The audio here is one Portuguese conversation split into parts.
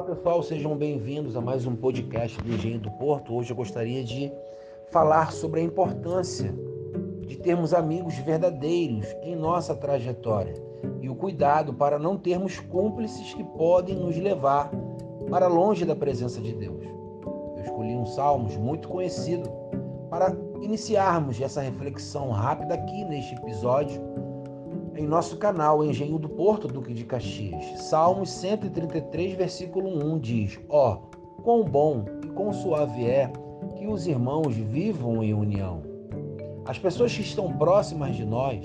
pessoal, sejam bem-vindos a mais um podcast do Engenho do Porto. Hoje eu gostaria de falar sobre a importância de termos amigos verdadeiros em nossa trajetória e o cuidado para não termos cúmplices que podem nos levar para longe da presença de Deus. Eu escolhi um salmos muito conhecido para iniciarmos essa reflexão rápida aqui neste episódio em nosso canal Engenho do Porto, Duque de Caxias. Salmos 133, versículo 1 diz: Ó, oh, quão bom e quão suave é que os irmãos vivam em união. As pessoas que estão próximas de nós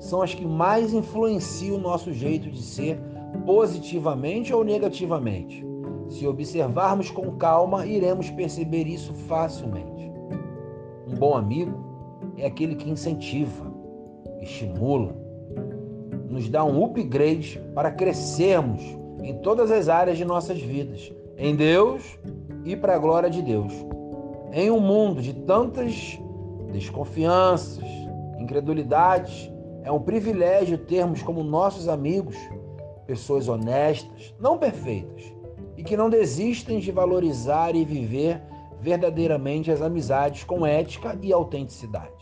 são as que mais influenciam o nosso jeito de ser, positivamente ou negativamente. Se observarmos com calma, iremos perceber isso facilmente. Um bom amigo é aquele que incentiva, estimula, nos dá um upgrade para crescermos em todas as áreas de nossas vidas, em Deus e para a glória de Deus. Em um mundo de tantas desconfianças, incredulidades, é um privilégio termos como nossos amigos pessoas honestas, não perfeitas, e que não desistem de valorizar e viver verdadeiramente as amizades com ética e autenticidade.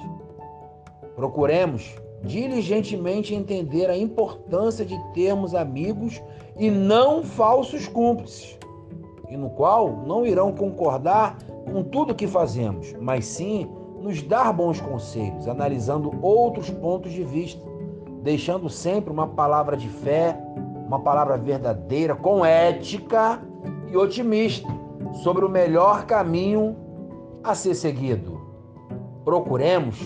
Procuremos diligentemente entender a importância de termos amigos e não falsos cúmplices, e no qual não irão concordar com tudo que fazemos, mas sim nos dar bons conselhos, analisando outros pontos de vista, deixando sempre uma palavra de fé, uma palavra verdadeira, com ética e otimista sobre o melhor caminho a ser seguido. Procuremos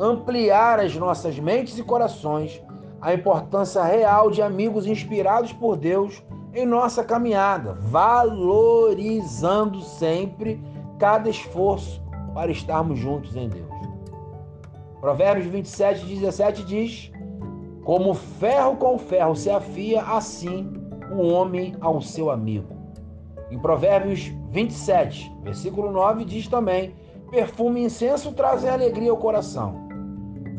ampliar as nossas mentes e corações a importância real de amigos inspirados por Deus em nossa caminhada, valorizando sempre cada esforço para estarmos juntos em Deus. Provérbios 27, 17 diz: Como ferro com ferro se afia, assim o homem ao seu amigo. Em Provérbios 27, versículo 9, diz também: Perfume e incenso trazem alegria ao coração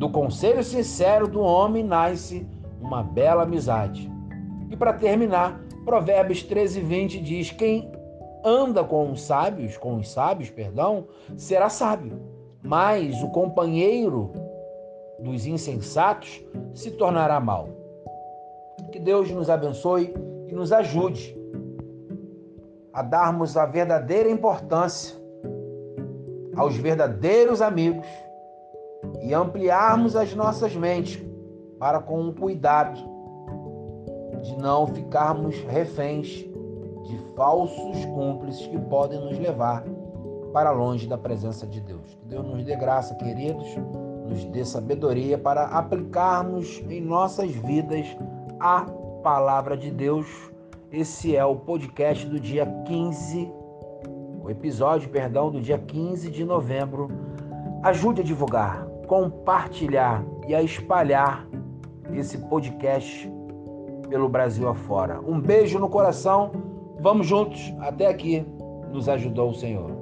do conselho sincero do homem nasce uma bela amizade. E para terminar, Provérbios 13, 20 diz: Quem anda com os sábios, com os sábios, perdão, será sábio, mas o companheiro dos insensatos se tornará mal. Que Deus nos abençoe e nos ajude a darmos a verdadeira importância aos verdadeiros amigos e ampliarmos as nossas mentes para com o cuidado de não ficarmos reféns de falsos cúmplices que podem nos levar para longe da presença de Deus. Que Deus nos dê graça, queridos, nos dê sabedoria para aplicarmos em nossas vidas a palavra de Deus. Esse é o podcast do dia 15, o episódio, perdão, do dia 15 de novembro. Ajude a divulgar, compartilhar e a espalhar esse podcast pelo Brasil afora. Um beijo no coração. Vamos juntos. Até aqui nos ajudou o Senhor.